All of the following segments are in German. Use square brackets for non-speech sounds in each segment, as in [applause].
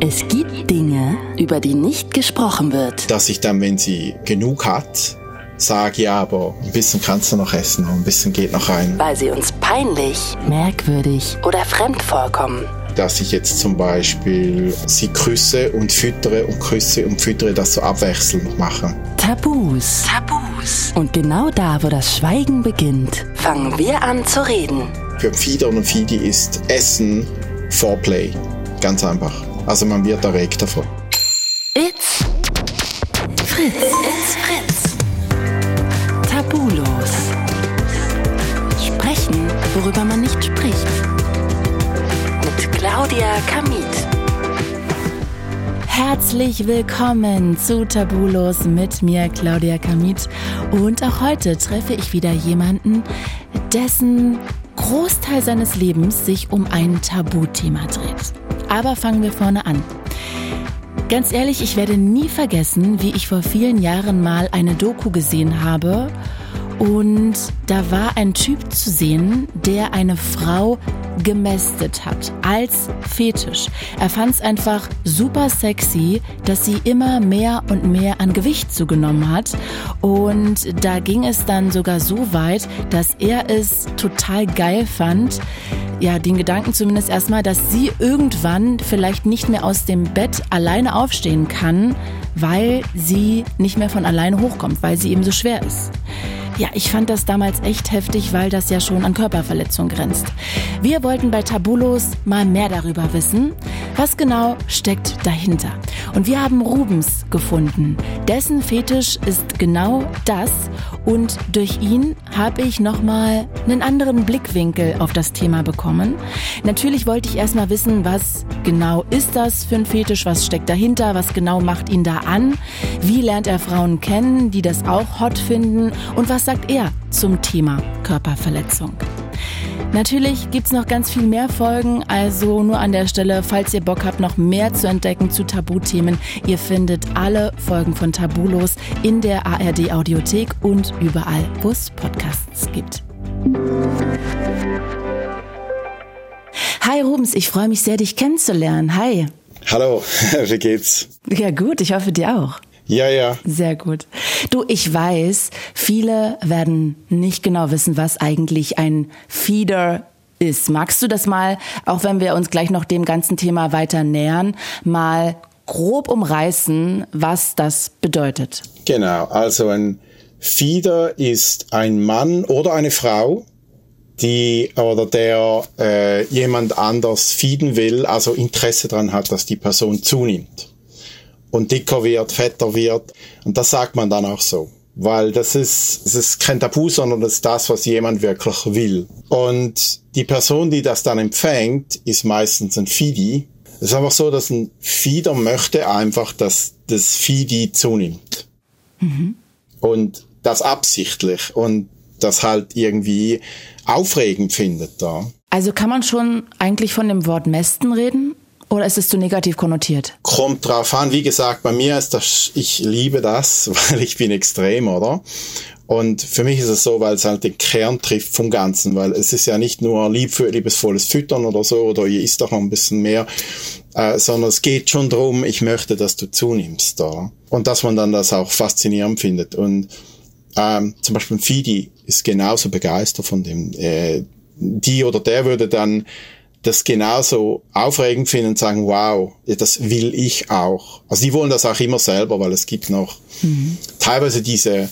Es gibt Dinge, über die nicht gesprochen wird. Dass ich dann, wenn sie genug hat, sage, ja, aber ein bisschen kannst du noch essen und ein bisschen geht noch rein. Weil sie uns peinlich, merkwürdig oder fremd vorkommen. Dass ich jetzt zum Beispiel sie küsse und füttere und küsse und füttere, das so abwechselnd mache. Tabus. Tabus. Und genau da, wo das Schweigen beginnt, fangen wir an zu reden. Für Fieder und Fidi ist Essen Foreplay. Ganz einfach. Also man wird erregt davon. It's Fritz. It's Fritz. Tabulos. Sprechen, worüber man nicht spricht. Mit Claudia Kamit. Herzlich willkommen zu Tabulos mit mir, Claudia Kamit. Und auch heute treffe ich wieder jemanden, dessen Großteil seines Lebens sich um ein Tabuthema dreht. Aber fangen wir vorne an. Ganz ehrlich, ich werde nie vergessen, wie ich vor vielen Jahren mal eine Doku gesehen habe und da war ein Typ zu sehen, der eine Frau gemästet hat als Fetisch. Er fand es einfach super sexy, dass sie immer mehr und mehr an Gewicht zugenommen hat. Und da ging es dann sogar so weit, dass er es total geil fand, ja, den Gedanken zumindest erstmal, dass sie irgendwann vielleicht nicht mehr aus dem Bett alleine aufstehen kann, weil sie nicht mehr von alleine hochkommt, weil sie eben so schwer ist. Ja, ich fand das damals echt heftig, weil das ja schon an Körperverletzung grenzt. Wir wollten bei Tabulos mal mehr darüber wissen, was genau steckt dahinter. Und wir haben Rubens gefunden. Dessen Fetisch ist genau das und durch ihn habe ich nochmal einen anderen Blickwinkel auf das Thema bekommen. Natürlich wollte ich erstmal wissen, was genau ist das für ein Fetisch, was steckt dahinter, was genau macht ihn da an, wie lernt er Frauen kennen, die das auch hot finden und was sagt er zum Thema Körperverletzung. Natürlich gibt's noch ganz viel mehr Folgen, also nur an der Stelle, falls ihr Bock habt, noch mehr zu entdecken zu Tabuthemen, ihr findet alle Folgen von Tabulos in der ARD Audiothek und überall, wo es Podcasts gibt. Hi Rubens, ich freue mich sehr, dich kennenzulernen. Hi. Hallo, [laughs] wie geht's? Ja gut, ich hoffe dir auch. Ja, ja. Sehr gut. Du, ich weiß, viele werden nicht genau wissen, was eigentlich ein Feeder ist. Magst du das mal, auch wenn wir uns gleich noch dem ganzen Thema weiter nähern, mal grob umreißen, was das bedeutet? Genau, also ein Feeder ist ein Mann oder eine Frau, die oder der äh, jemand anders feeden will, also Interesse daran hat, dass die Person zunimmt und dicker wird, fetter wird. Und das sagt man dann auch so. Weil das ist, das ist kein Tabu, sondern das ist das, was jemand wirklich will. Und die Person, die das dann empfängt, ist meistens ein Fidi. Es ist einfach so, dass ein Fieder möchte einfach, dass das Fidi zunimmt. Mhm. Und das absichtlich und das halt irgendwie aufregend findet da. Also kann man schon eigentlich von dem Wort Mästen reden? Oder ist es zu negativ konnotiert? Kommt drauf an. Wie gesagt, bei mir ist das, ich liebe das, [laughs] weil ich bin extrem, oder? Und für mich ist es so, weil es halt den Kern trifft vom Ganzen, weil es ist ja nicht nur lieb für liebesvolles Füttern oder so, oder ihr isst doch noch ein bisschen mehr, äh, sondern es geht schon darum, ich möchte, dass du zunimmst da. Und dass man dann das auch faszinierend findet. Und ähm, zum Beispiel Fidi ist genauso begeistert von dem. Äh, die oder der würde dann das genauso aufregend finden und sagen, wow, das will ich auch. Also die wollen das auch immer selber, weil es gibt noch mhm. teilweise diese,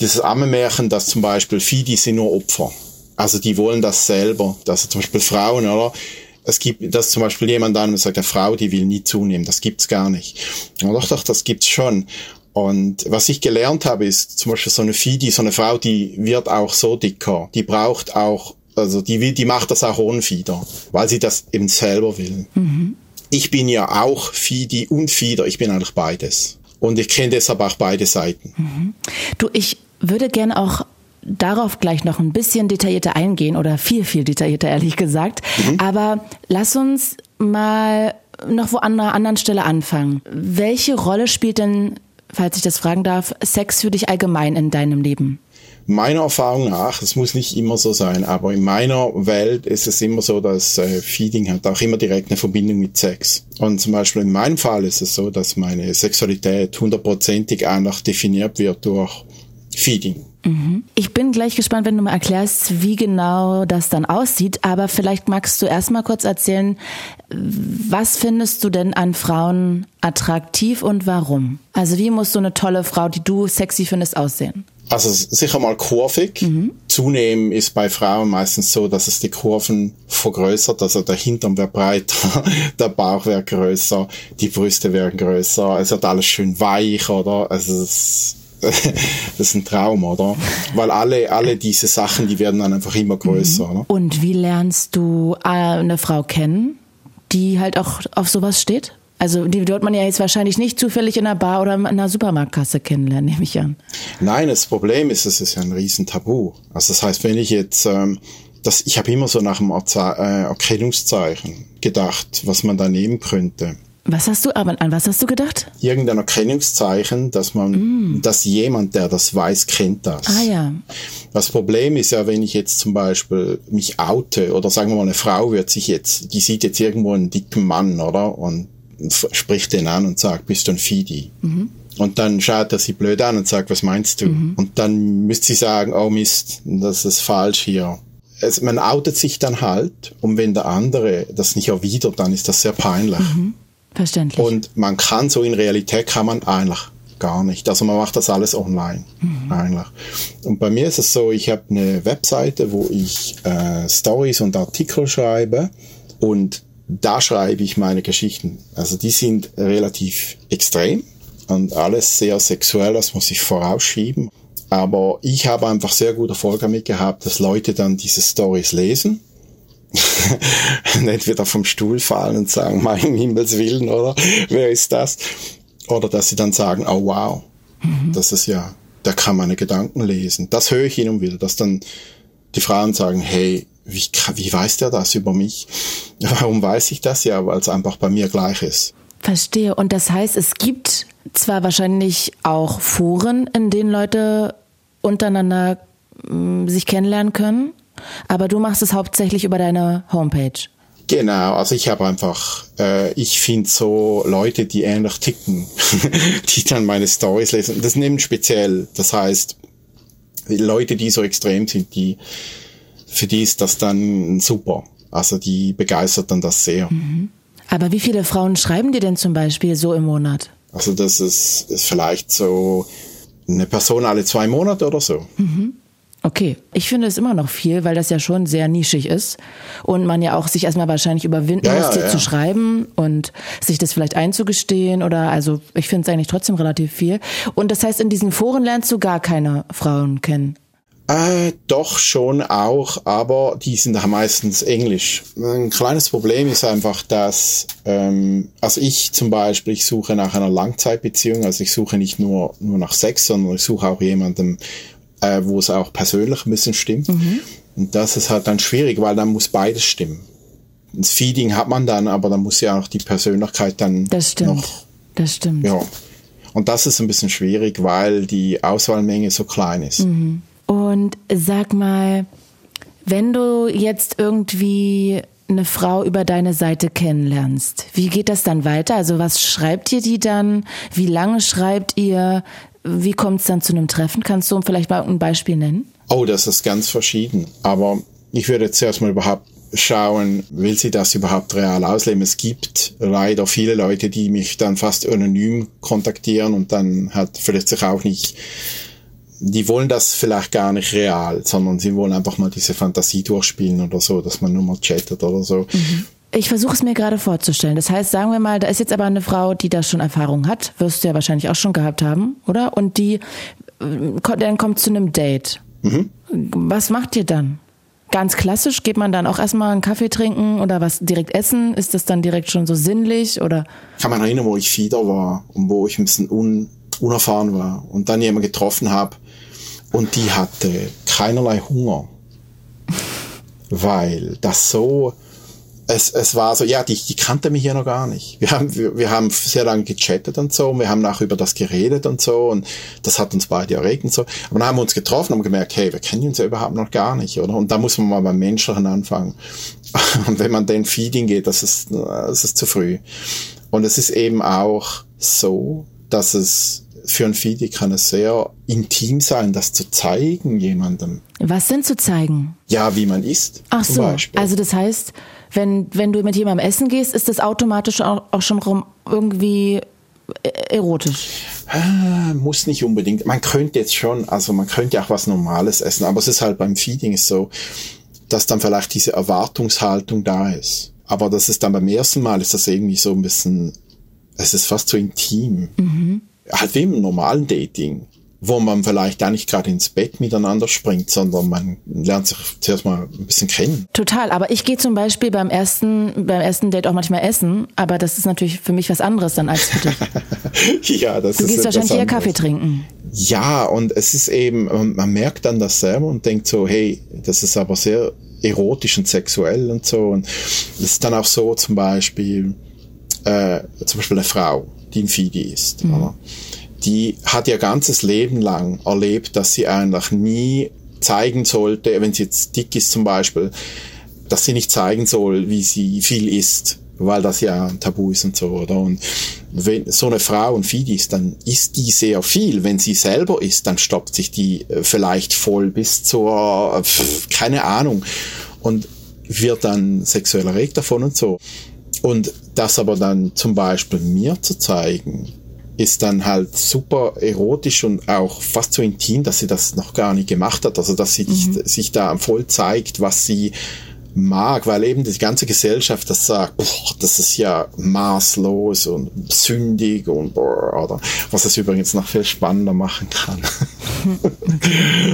dieses Ammenmärchen, dass zum Beispiel Fidi sind nur Opfer. Also die wollen das selber. Also zum Beispiel Frauen, oder? Es gibt, dass zum Beispiel jemand dann sagt, eine Frau, die will nie zunehmen. Das gibt's gar nicht. Und doch, doch, das gibt's schon. Und was ich gelernt habe, ist zum Beispiel so eine Fidi, so eine Frau, die wird auch so dicker. Die braucht auch also die, die macht das auch ohne Fieder, weil sie das eben selber will. Mhm. Ich bin ja auch Fidi und Fieder, ich bin eigentlich beides. Und ich kenne deshalb auch beide Seiten. Mhm. Du, ich würde gerne auch darauf gleich noch ein bisschen detaillierter eingehen oder viel, viel detaillierter, ehrlich gesagt. Mhm. Aber lass uns mal noch wo an einer anderen Stelle anfangen. Welche Rolle spielt denn, falls ich das fragen darf, Sex für dich allgemein in deinem Leben? Meiner Erfahrung nach, es muss nicht immer so sein, aber in meiner Welt ist es immer so, dass äh, Feeding hat auch immer direkt eine Verbindung mit Sex. Und zum Beispiel in meinem Fall ist es so, dass meine Sexualität hundertprozentig einfach definiert wird durch Feeding. Mhm. Ich bin gleich gespannt, wenn du mal erklärst, wie genau das dann aussieht. Aber vielleicht magst du erst mal kurz erzählen, was findest du denn an Frauen attraktiv und warum? Also wie muss so eine tolle Frau, die du sexy findest, aussehen? Also sicher mal kurvig. Mhm. Zunehmen ist bei Frauen meistens so, dass es die Kurven vergrößert. Also der Hintern wird breiter, [laughs] der Bauch wird größer, die Brüste werden größer. Es wird alles schön weich, oder? Also es [laughs] das ist ein Traum, oder? Weil alle, alle diese Sachen, die werden dann einfach immer größer. Mhm. Und wie lernst du äh, eine Frau kennen, die halt auch auf sowas steht? Also die wird man ja jetzt wahrscheinlich nicht zufällig in einer Bar oder in einer Supermarktkasse kennenlernen, nehme ich an. Nein, das Problem ist, es ist ja ein Riesentabu. Also das heißt, wenn ich jetzt, ähm, das, ich habe immer so nach einem äh, Erkennungszeichen gedacht, was man da nehmen könnte. Was hast du, aber an was hast du gedacht? Irgendein Erkennungszeichen, dass man, mm. dass jemand, der das weiß, kennt das. Ah ja. Das Problem ist ja, wenn ich jetzt zum Beispiel mich oute oder sagen wir mal, eine Frau wird sich jetzt, die sieht jetzt irgendwo einen dicken Mann, oder? Und spricht den an und sagt, bist du ein Fidi? Mhm. Und dann schaut er sie blöd an und sagt, was meinst du? Mhm. Und dann müsste sie sagen, oh Mist, das ist falsch hier. Es, man outet sich dann halt und wenn der andere das nicht erwidert, dann ist das sehr peinlich. Mhm. Verständlich. Und man kann so in Realität kann man eigentlich gar nicht. Also man macht das alles online mhm. eigentlich. Und bei mir ist es so, ich habe eine Webseite, wo ich äh, Stories und Artikel schreibe und da schreibe ich meine Geschichten. Also die sind relativ extrem und alles sehr sexuell, das muss ich vorausschieben. Aber ich habe einfach sehr gut Erfolg damit gehabt, dass Leute dann diese Stories lesen [laughs] nicht wieder vom Stuhl fallen und sagen, [laughs] mein Himmels Willen, oder? Wer ist das? Oder dass sie dann sagen, oh wow, mhm. das ist ja, der kann meine Gedanken lesen. Das höre ich hin und wieder, dass dann die Frauen sagen, hey, wie, wie weiß der das über mich? [laughs] Warum weiß ich das? Ja, weil es einfach bei mir gleich ist. Verstehe. Und das heißt, es gibt zwar wahrscheinlich auch Foren, in denen Leute untereinander mh, sich kennenlernen können, aber du machst es hauptsächlich über deine Homepage. Genau, also ich habe einfach, äh, ich finde so Leute, die ähnlich ticken, [laughs] die dann meine Stories lesen. Das nimmt speziell. Das heißt, Leute, die so extrem sind, die für die ist das dann super. Also die begeistert dann das sehr. Mhm. Aber wie viele Frauen schreiben dir denn zum Beispiel so im Monat? Also das ist, ist vielleicht so eine Person alle zwei Monate oder so. Mhm. Okay, ich finde es immer noch viel, weil das ja schon sehr nischig ist und man ja auch sich erstmal wahrscheinlich überwinden ja, muss, dir ja. zu schreiben und sich das vielleicht einzugestehen oder also ich finde es eigentlich trotzdem relativ viel. Und das heißt, in diesen Foren lernst du gar keine Frauen kennen. Äh, doch schon auch, aber die sind da meistens Englisch. Ein kleines Problem ist einfach, dass, ähm, also ich zum Beispiel, ich suche nach einer Langzeitbeziehung, also ich suche nicht nur, nur nach Sex, sondern ich suche auch jemanden, äh, wo es auch persönlich ein bisschen stimmt. Mhm. Und das ist halt dann schwierig, weil dann muss beides stimmen. Das Feeding hat man dann, aber dann muss ja auch die Persönlichkeit dann das stimmt. noch. Das stimmt. Ja. Und das ist ein bisschen schwierig, weil die Auswahlmenge so klein ist. Mhm. Und sag mal, wenn du jetzt irgendwie eine Frau über deine Seite kennenlernst, wie geht das dann weiter? Also was schreibt ihr die dann? Wie lange schreibt ihr? Wie kommt es dann zu einem Treffen? Kannst du vielleicht mal ein Beispiel nennen? Oh, das ist ganz verschieden. Aber ich würde zuerst mal überhaupt schauen, will sie das überhaupt real ausleben? Es gibt leider viele Leute, die mich dann fast anonym kontaktieren und dann hat vielleicht sich auch nicht, die wollen das vielleicht gar nicht real, sondern sie wollen einfach mal diese Fantasie durchspielen oder so, dass man nur mal chattet oder so. Mhm. Ich versuche es mir gerade vorzustellen. Das heißt, sagen wir mal, da ist jetzt aber eine Frau, die da schon Erfahrung hat, wirst du ja wahrscheinlich auch schon gehabt haben, oder? Und die äh, dann kommt zu einem Date. Mhm. Was macht ihr dann? Ganz klassisch, geht man dann auch erstmal einen Kaffee trinken oder was direkt essen? Ist das dann direkt schon so sinnlich oder? Ich kann mich erinnern, wo ich Fieder war und wo ich ein bisschen un, unerfahren war und dann jemanden getroffen habe und die hatte keinerlei Hunger. weil das so es, es war so, ja, die, die kannte mich hier noch gar nicht. Wir haben, wir, wir haben sehr lange gechattet und so, und wir haben nachher über das geredet und so, und das hat uns beide erregt und so. Aber dann haben wir uns getroffen und gemerkt, hey, wir kennen uns ja überhaupt noch gar nicht, oder? Und da muss man mal beim Menschlichen anfangen. [laughs] Und wenn man den Feeding geht, das ist, das ist zu früh. Und es ist eben auch so, dass es für ein Feeding kann es sehr intim sein, das zu zeigen jemandem. Was denn zu zeigen? Ja, wie man isst. Ach so, Beispiel. also das heißt, wenn, wenn du mit jemandem essen gehst, ist das automatisch auch, auch schon irgendwie erotisch? Ah, muss nicht unbedingt. Man könnte jetzt schon, also man könnte auch was Normales essen, aber es ist halt beim Feeding so, dass dann vielleicht diese Erwartungshaltung da ist. Aber das ist dann beim ersten Mal, ist das irgendwie so ein bisschen, es ist fast so intim. Mhm. Halt wie im normalen Dating wo man vielleicht gar nicht gerade ins Bett miteinander springt, sondern man lernt sich zuerst mal ein bisschen kennen. Total, aber ich gehe zum Beispiel beim ersten, beim ersten Date auch manchmal essen, aber das ist natürlich für mich was anderes dann als für dich. [laughs] ja, das du ist gehst wahrscheinlich eher Kaffee trinken. Ja, und es ist eben, man merkt dann das selber und denkt so, hey, das ist aber sehr erotisch und sexuell und so. Und es ist dann auch so zum Beispiel, äh, zum Beispiel eine Frau, die ein Fidi ist. Mhm. Die hat ihr ganzes Leben lang erlebt, dass sie eigentlich nie zeigen sollte, wenn sie jetzt dick ist zum Beispiel, dass sie nicht zeigen soll, wie sie viel isst, weil das ja ein Tabu ist und so, oder? Und wenn so eine Frau ein Feed ist, dann isst die sehr viel. Wenn sie selber isst, dann stoppt sich die äh, vielleicht voll bis zur, pf, keine Ahnung, und wird dann sexuell erregt davon und so. Und das aber dann zum Beispiel mir zu zeigen, ist dann halt super erotisch und auch fast so intim, dass sie das noch gar nicht gemacht hat. Also dass sie mhm. sich da voll zeigt, was sie mag, weil eben die ganze Gesellschaft das sagt, boah, das ist ja maßlos und sündig und boah, oder was es übrigens noch viel spannender machen kann. [laughs]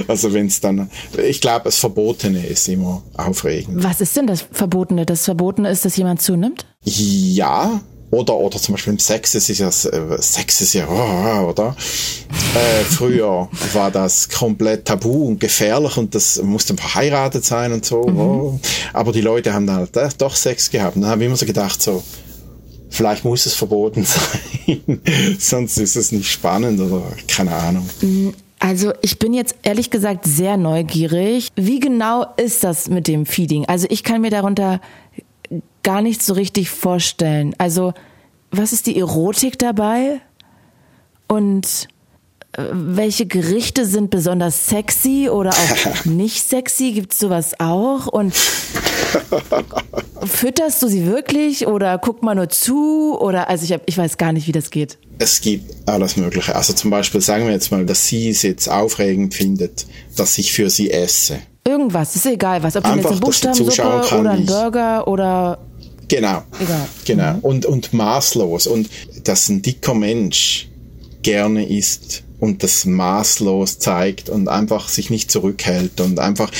also wenn es dann, ich glaube, das Verbotene ist immer aufregend. Was ist denn das Verbotene? Das Verbotene ist, dass jemand zunimmt? Ja, oder, oder zum Beispiel im Sex, ist ja, Sex ist ja, oder? Äh, früher [laughs] war das komplett tabu und gefährlich und das musste verheiratet sein und so. Mhm. Oh. Aber die Leute haben dann halt äh, doch Sex gehabt. Und dann habe ich immer so gedacht, so, vielleicht muss es verboten [laughs] sein. Sonst ist es nicht spannend oder keine Ahnung. Mhm. Also ich bin jetzt ehrlich gesagt sehr neugierig. Wie genau ist das mit dem Feeding? Also ich kann mir darunter gar nicht so richtig vorstellen. Also, was ist die Erotik dabei? Und äh, welche Gerichte sind besonders sexy oder auch [laughs] nicht sexy? Gibt es sowas auch? Und [laughs] fütterst du sie wirklich oder guck mal nur zu? Oder also ich, hab, ich weiß gar nicht, wie das geht. Es gibt alles Mögliche. Also zum Beispiel sagen wir jetzt mal, dass sie es jetzt aufregend findet, dass ich für sie esse. Irgendwas, ist egal was. Ob du jetzt eine Buchstabensuppe oder ein Burger oder Genau. Egal. Genau. Mhm. Und, und maßlos. Und dass ein dicker Mensch gerne isst und das maßlos zeigt und einfach sich nicht zurückhält und einfach,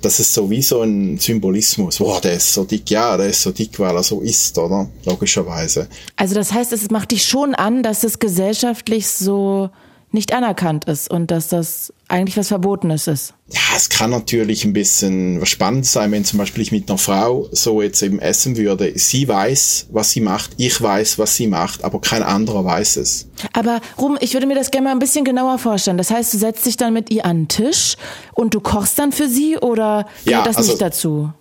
das ist so wie so ein Symbolismus. Boah, der ist so dick, ja, der ist so dick, weil er so isst, oder? Logischerweise. Also das heißt, es macht dich schon an, dass es gesellschaftlich so nicht anerkannt ist und dass das eigentlich was Verbotenes ist. Ja, es kann natürlich ein bisschen spannend sein, wenn zum Beispiel ich mit einer Frau so jetzt eben essen würde. Sie weiß, was sie macht, ich weiß, was sie macht, aber kein anderer weiß es. Aber Rum, ich würde mir das gerne mal ein bisschen genauer vorstellen. Das heißt, du setzt dich dann mit ihr an den Tisch und du kochst dann für sie oder gehört ja, das also, nicht dazu?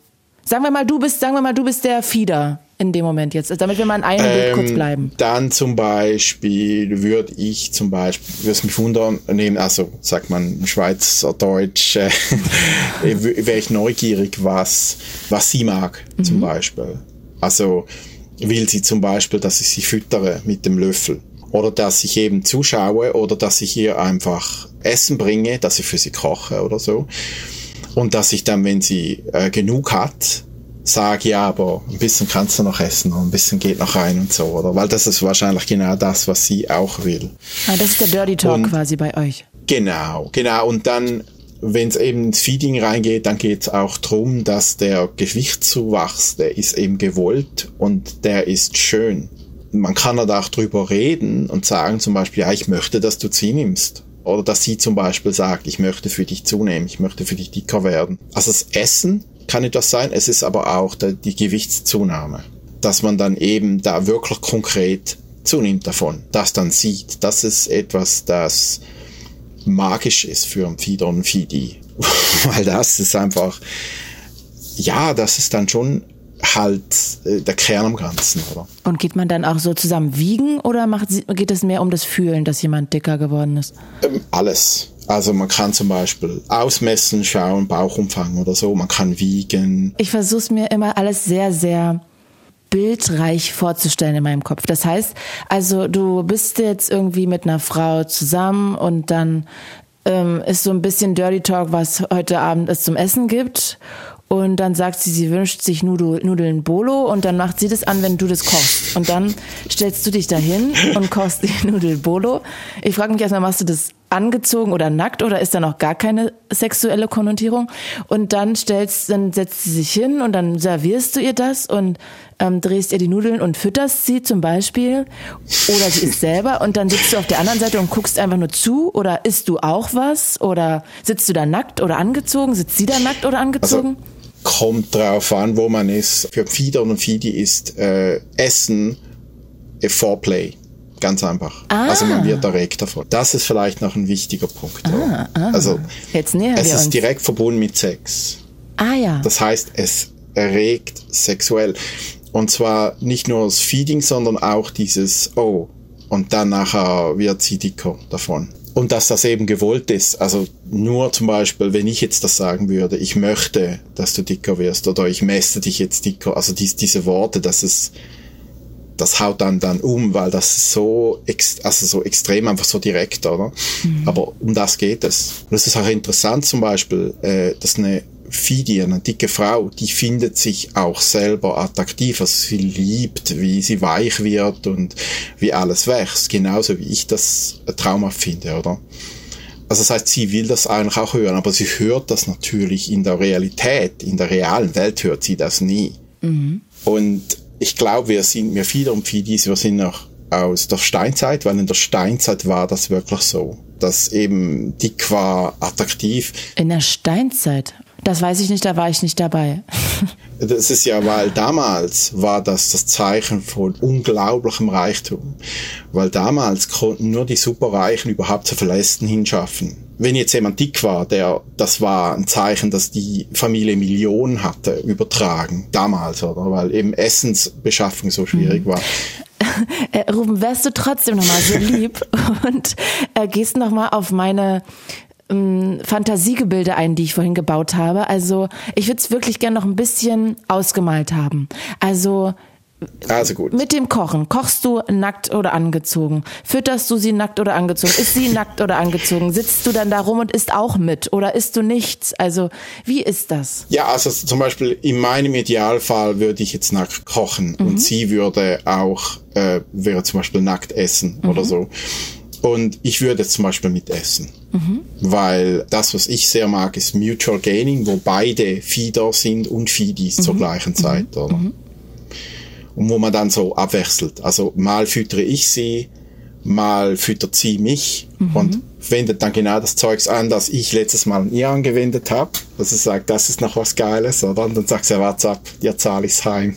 Sagen wir mal, du bist, sagen wir mal, du bist der Fieder in dem Moment jetzt, damit wir mal in einem ähm, Bild kurz bleiben? Dann zum Beispiel würde ich zum Beispiel, würde es mich wundern, nehmen, also sagt man Schweizerdeutsch, äh, [laughs] wäre ich neugierig, was, was sie mag mhm. zum Beispiel. Also will sie zum Beispiel, dass ich sie füttere mit dem Löffel oder dass ich eben zuschaue oder dass ich ihr einfach Essen bringe, dass ich für sie koche oder so. Und dass ich dann, wenn sie äh, genug hat, sage, ja, aber ein bisschen kannst du noch essen und ein bisschen geht noch rein und so, oder? Weil das ist wahrscheinlich genau das, was sie auch will. Ah, das ist der Dirty Talk und, quasi bei euch. Genau, genau. Und dann, wenn es eben ins Feeding reingeht, dann geht es auch darum, dass der Gewichtszuwachs, der ist eben gewollt und der ist schön. Man kann halt auch drüber reden und sagen zum Beispiel, ja, ich möchte, dass du nimmst. Oder dass sie zum Beispiel sagt, ich möchte für dich zunehmen, ich möchte für dich dicker werden. Also das Essen kann etwas sein. Es ist aber auch die Gewichtszunahme, dass man dann eben da wirklich konkret zunimmt davon, das dann sieht. Das ist etwas, das magisch ist für ein Fieder und ein Fidi. [laughs] Weil das ist einfach, ja, das ist dann schon halt äh, der Kern am Ganzen, oder? Und geht man dann auch so zusammen wiegen oder macht, geht es mehr um das Fühlen, dass jemand dicker geworden ist? Ähm, alles. Also man kann zum Beispiel ausmessen, schauen, Bauchumfang oder so, man kann wiegen. Ich versuche es mir immer alles sehr, sehr bildreich vorzustellen in meinem Kopf. Das heißt, also du bist jetzt irgendwie mit einer Frau zusammen und dann ähm, ist so ein bisschen Dirty Talk, was heute Abend es zum Essen gibt. Und dann sagt sie, sie wünscht sich Nudel, Nudeln Bolo und dann macht sie das an, wenn du das kochst. Und dann stellst du dich dahin und kochst die [laughs] Nudel Bolo. Ich frage mich erstmal, machst du das angezogen oder nackt oder ist da noch gar keine sexuelle Konnotierung? Und dann stellst, dann setzt sie sich hin und dann servierst du ihr das und ähm, drehst ihr die Nudeln und fütterst sie zum Beispiel oder sie isst selber und dann sitzt du auf der anderen Seite und guckst einfach nur zu oder isst du auch was oder sitzt du da nackt oder angezogen? Sitzt sie da nackt oder angezogen? Also kommt drauf an, wo man ist. Für Fieder und Fidi ist äh, Essen a Foreplay. Ganz einfach. Ah. Also man wird erregt davon. Das ist vielleicht noch ein wichtiger Punkt. Ah, ah. Also Jetzt nähern es wir ist uns. direkt verbunden mit Sex. Ah ja. Das heißt, es erregt sexuell. Und zwar nicht nur das Feeding, sondern auch dieses Oh. Und dann nachher wird sie dicker davon. Und dass das eben gewollt ist. Also nur zum Beispiel, wenn ich jetzt das sagen würde, ich möchte, dass du dicker wirst oder ich messe dich jetzt dicker. Also dies, diese Worte, dass es, das haut dann dann um, weil das ist so, ex, also so extrem einfach so direkt, oder? Mhm. Aber um das geht es. Und es ist auch interessant zum Beispiel, äh, dass eine Fidi, eine dicke Frau, die findet sich auch selber attraktiv. Also sie liebt, wie sie weich wird und wie alles wächst. Genauso wie ich das traumhaft finde, oder? Also das heißt, sie will das eigentlich auch hören, aber sie hört das natürlich in der Realität, in der realen Welt hört sie das nie. Mhm. Und ich glaube, wir sind, wir Fieder und Fidis, wir sind noch aus der Steinzeit, weil in der Steinzeit war das wirklich so, dass eben dick war attraktiv. In der Steinzeit? Das weiß ich nicht, da war ich nicht dabei. [laughs] Das ist ja, weil damals war das das Zeichen von unglaublichem Reichtum. Weil damals konnten nur die Superreichen überhaupt zu Verlästen hinschaffen. Wenn jetzt jemand dick war, der, das war ein Zeichen, dass die Familie Millionen hatte, übertragen. Damals, oder? Weil eben Essensbeschaffung so schwierig mhm. war. [laughs] Äh, Ruben, wärst du trotzdem nochmal so [laughs] lieb und äh, gehst nochmal auf meine ähm, Fantasiegebilde ein, die ich vorhin gebaut habe. Also ich würde es wirklich gerne noch ein bisschen ausgemalt haben. Also also gut. Mit dem Kochen. Kochst du nackt oder angezogen? Fütterst du sie nackt oder angezogen? Ist sie [laughs] nackt oder angezogen? Sitzt du dann da rum und isst auch mit? Oder isst du nichts? Also, wie ist das? Ja, also zum Beispiel in meinem Idealfall würde ich jetzt nackt kochen mhm. und sie würde auch, äh, wäre zum Beispiel nackt essen mhm. oder so. Und ich würde zum Beispiel mitessen. Mhm. Weil das, was ich sehr mag, ist Mutual Gaining, wo beide Feeder sind und Feedies mhm. zur gleichen mhm. Zeit. Oder? Mhm. Und wo man dann so abwechselt. Also mal füttere ich sie, mal füttert sie mich mhm. und wendet dann genau das Zeugs an, das ich letztes Mal an ihr angewendet habe. Also sagt, das ist noch was Geiles, oder? Und dann sagt sie, warte ab, dir zahle ich's heim.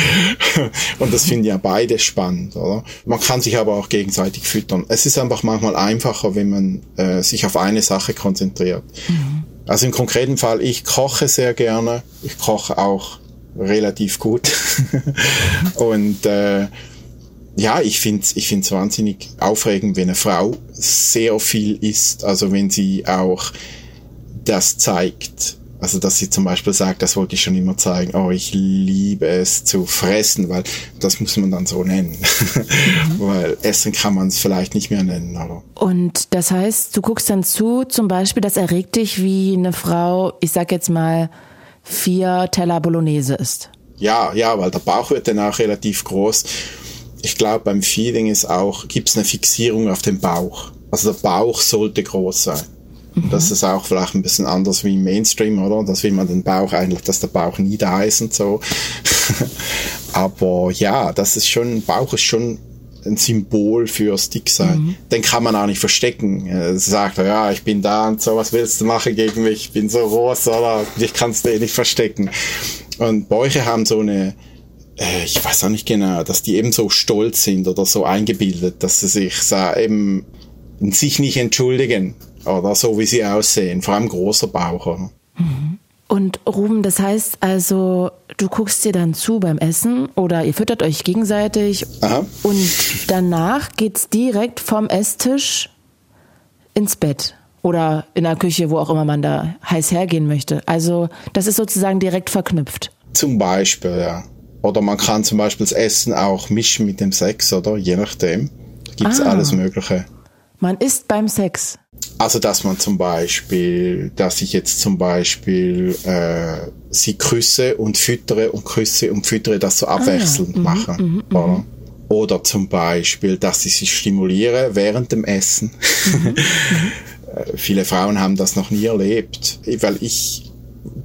[laughs] und das finden ja beide spannend, oder? Man kann sich aber auch gegenseitig füttern. Es ist einfach manchmal einfacher, wenn man äh, sich auf eine Sache konzentriert. Mhm. Also im konkreten Fall, ich koche sehr gerne. Ich koche auch relativ gut. [laughs] und äh, ja, ich finde es ich find's wahnsinnig aufregend, wenn eine Frau sehr viel isst, also wenn sie auch das zeigt. Also, dass sie zum Beispiel sagt, das wollte ich schon immer zeigen, oh, ich liebe es zu fressen, weil das muss man dann so nennen. Mhm. [laughs] weil Essen kann man es vielleicht nicht mehr nennen, aber. Und das heißt, du guckst dann zu, zum Beispiel, das erregt dich, wie eine Frau, ich sag jetzt mal, vier Teller Bolognese isst. Ja, ja, weil der Bauch wird dann auch relativ groß ich glaube, beim Feeling ist auch, gibt es eine Fixierung auf den Bauch. Also der Bauch sollte groß sein. Mhm. Das ist auch vielleicht ein bisschen anders wie im Mainstream, oder? Das will man den Bauch eigentlich, dass der Bauch nie da ist und so. [laughs] Aber ja, das ist schon, Bauch ist schon ein Symbol fürs Dicksein. Mhm. Den kann man auch nicht verstecken. Er sagt, ja, ich bin da und so, was willst du machen gegen mich? Ich bin so groß, oder? Ich kann es dir nicht verstecken. Und Bäuche haben so eine, äh, ich weiß auch nicht genau, dass die eben so stolz sind oder so eingebildet, dass sie sich so eben sich nicht entschuldigen oder so wie sie aussehen, vor allem großer Bauch. Oder? Mhm. Und Ruben, das heißt also, du guckst dir dann zu beim Essen oder ihr füttert euch gegenseitig Aha. und danach geht's direkt vom Esstisch ins Bett oder in der Küche, wo auch immer man da heiß hergehen möchte. Also das ist sozusagen direkt verknüpft. Zum Beispiel, ja. Oder man kann zum Beispiel das Essen auch mischen mit dem Sex, oder? Je nachdem. Da gibt's ah. alles Mögliche. Man isst beim Sex. Also, dass man zum Beispiel, dass ich jetzt zum Beispiel äh, sie küsse und füttere und küsse und füttere, das so abwechselnd ah. Mhm, mache. Mhm, mhm, oder? oder zum Beispiel, dass ich sie stimuliere während dem Essen. Mhm, [laughs] äh, viele Frauen haben das noch nie erlebt, weil ich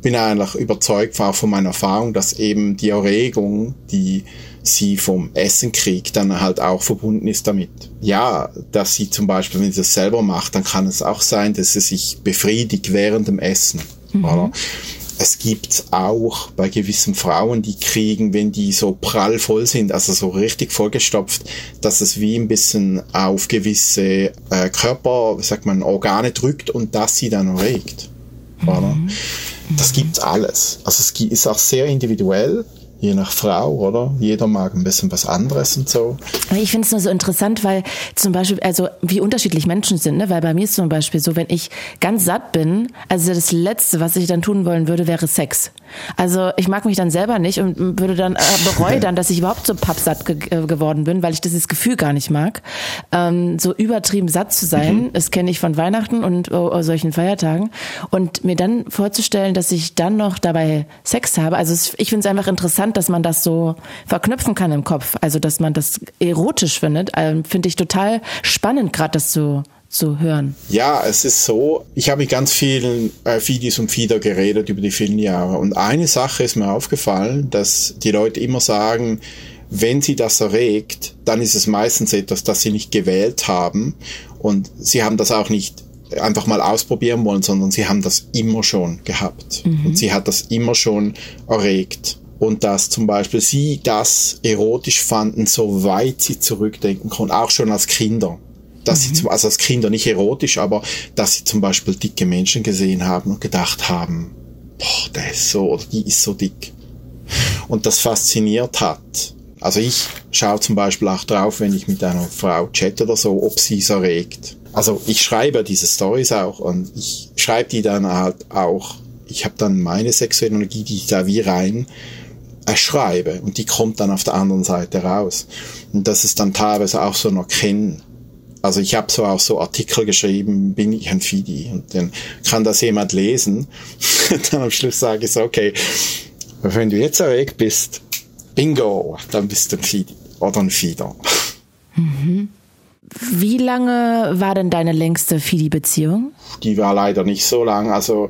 bin eigentlich überzeugt auch von meiner Erfahrung, dass eben die Erregung, die sie vom Essen kriegt, dann halt auch verbunden ist damit. Ja, dass sie zum Beispiel, wenn sie das selber macht, dann kann es auch sein, dass sie sich befriedigt während dem Essen. Mhm. Oder? Es gibt auch bei gewissen Frauen, die kriegen, wenn die so prall voll sind, also so richtig vollgestopft, dass es wie ein bisschen auf gewisse äh, Körper, wie sagt man, Organe drückt und das sie dann erregt. Mhm. Das gibt's alles. Also es ist auch sehr individuell je nach Frau, oder? Jeder mag ein bisschen was anderes und so. Ich finde es nur so interessant, weil zum Beispiel, also wie unterschiedlich Menschen sind, ne? Weil bei mir ist zum Beispiel so, wenn ich ganz satt bin, also das Letzte, was ich dann tun wollen würde, wäre Sex. Also ich mag mich dann selber nicht und würde dann äh, bereue dann, dass ich überhaupt so pappsatt ge äh, geworden bin, weil ich dieses Gefühl gar nicht mag. Ähm, so übertrieben satt zu sein, mhm. das kenne ich von Weihnachten und oh, oh, solchen Feiertagen. Und mir dann vorzustellen, dass ich dann noch dabei Sex habe. Also ich finde es einfach interessant, dass man das so verknüpfen kann im Kopf. Also dass man das erotisch findet, ähm, finde ich total spannend, gerade das zu zu hören? Ja, es ist so, ich habe mit ganz vielen äh, Fidis und Fieder geredet über die vielen Jahre. Und eine Sache ist mir aufgefallen, dass die Leute immer sagen, wenn sie das erregt, dann ist es meistens etwas, das sie nicht gewählt haben. Und sie haben das auch nicht einfach mal ausprobieren wollen, sondern sie haben das immer schon gehabt. Mhm. und sie hat das immer schon erregt. Und dass zum Beispiel sie das erotisch fanden, soweit sie zurückdenken konnten, auch schon als Kinder dass mhm. sie zum, also als Kinder nicht erotisch, aber dass sie zum Beispiel dicke Menschen gesehen haben und gedacht haben, boah, der ist so oder die ist so dick. Und das fasziniert hat. Also ich schaue zum Beispiel auch drauf, wenn ich mit einer Frau chatte oder so, ob sie es erregt. Also ich schreibe diese Stories auch und ich schreibe die dann halt auch. Ich habe dann meine sexuelle Energie, die ich da wie rein erschreibe und die kommt dann auf der anderen Seite raus. Und das ist dann teilweise auch so ein Erkennen also ich habe so auch so Artikel geschrieben, bin ich ein Fidi? Und dann kann das jemand lesen. [laughs] dann am Schluss sage ich so, okay, wenn du jetzt erregt bist, bingo, dann bist du ein Fidi oder ein Fieder. Mhm. Wie lange war denn deine längste Fidi-Beziehung? Die war leider nicht so lang. Also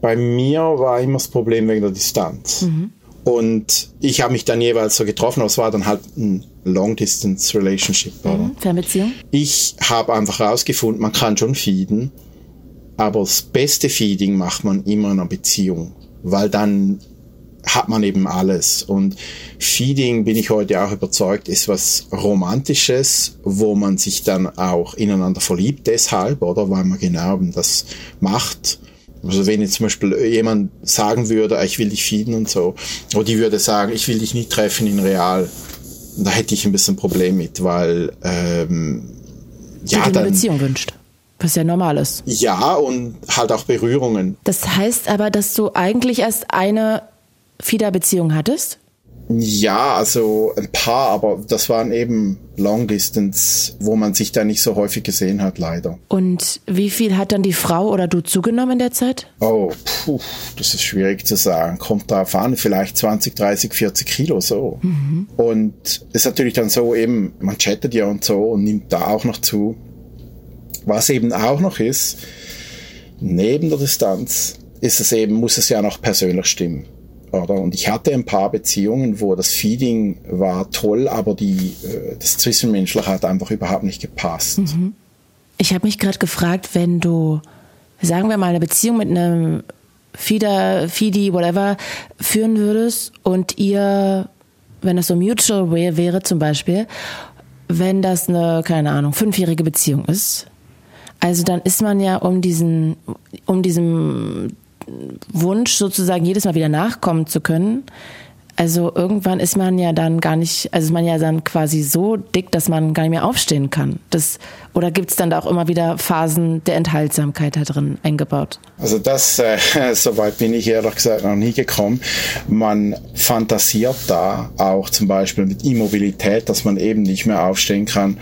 bei mir war immer das Problem wegen der Distanz. Mhm. Und ich habe mich dann jeweils so getroffen, aber es war dann halt ein Long-Distance-Relationship. Mhm, Fernbeziehung? Ich habe einfach herausgefunden, man kann schon feeden, aber das beste Feeding macht man immer in einer Beziehung, weil dann hat man eben alles. Und Feeding, bin ich heute auch überzeugt, ist was Romantisches, wo man sich dann auch ineinander verliebt deshalb, oder weil man genau das macht. Also wenn jetzt zum Beispiel jemand sagen würde, ich will dich feeden und so, oder die würde sagen, ich will dich nicht treffen in real, da hätte ich ein bisschen ein Problem mit, weil ähm, ja, dir eine Beziehung wünscht. Was ja normal ist. Ja, und halt auch Berührungen. Das heißt aber, dass du eigentlich erst eine FIDA-Beziehung hattest? Ja, also ein paar, aber das waren eben Long Distance, wo man sich da nicht so häufig gesehen hat, leider. Und wie viel hat dann die Frau oder du zugenommen in der Zeit? Oh, puh, das ist schwierig zu sagen. Kommt drauf an, vielleicht 20, 30, 40 Kilo so. Mhm. Und es ist natürlich dann so eben, man chattet ja und so und nimmt da auch noch zu. Was eben auch noch ist, neben der Distanz ist es eben, muss es ja noch persönlich stimmen. Oder? Und ich hatte ein paar Beziehungen, wo das Feeding war toll, aber die, äh, das Zwischenmenschliche hat einfach überhaupt nicht gepasst. Mhm. Ich habe mich gerade gefragt, wenn du, sagen wir mal, eine Beziehung mit einem Feeder, Feedy, whatever, führen würdest und ihr, wenn das so mutual way wäre zum Beispiel, wenn das eine, keine Ahnung, fünfjährige Beziehung ist, also dann ist man ja um diesen, um diesem Wunsch sozusagen jedes Mal wieder nachkommen zu können. Also irgendwann ist man ja dann gar nicht, also ist man ja dann quasi so dick, dass man gar nicht mehr aufstehen kann. Das, oder gibt es dann da auch immer wieder Phasen der Enthaltsamkeit da drin eingebaut? Also das, äh, [laughs] soweit bin ich ehrlich gesagt noch nie gekommen. Man fantasiert da auch zum Beispiel mit Immobilität, dass man eben nicht mehr aufstehen kann.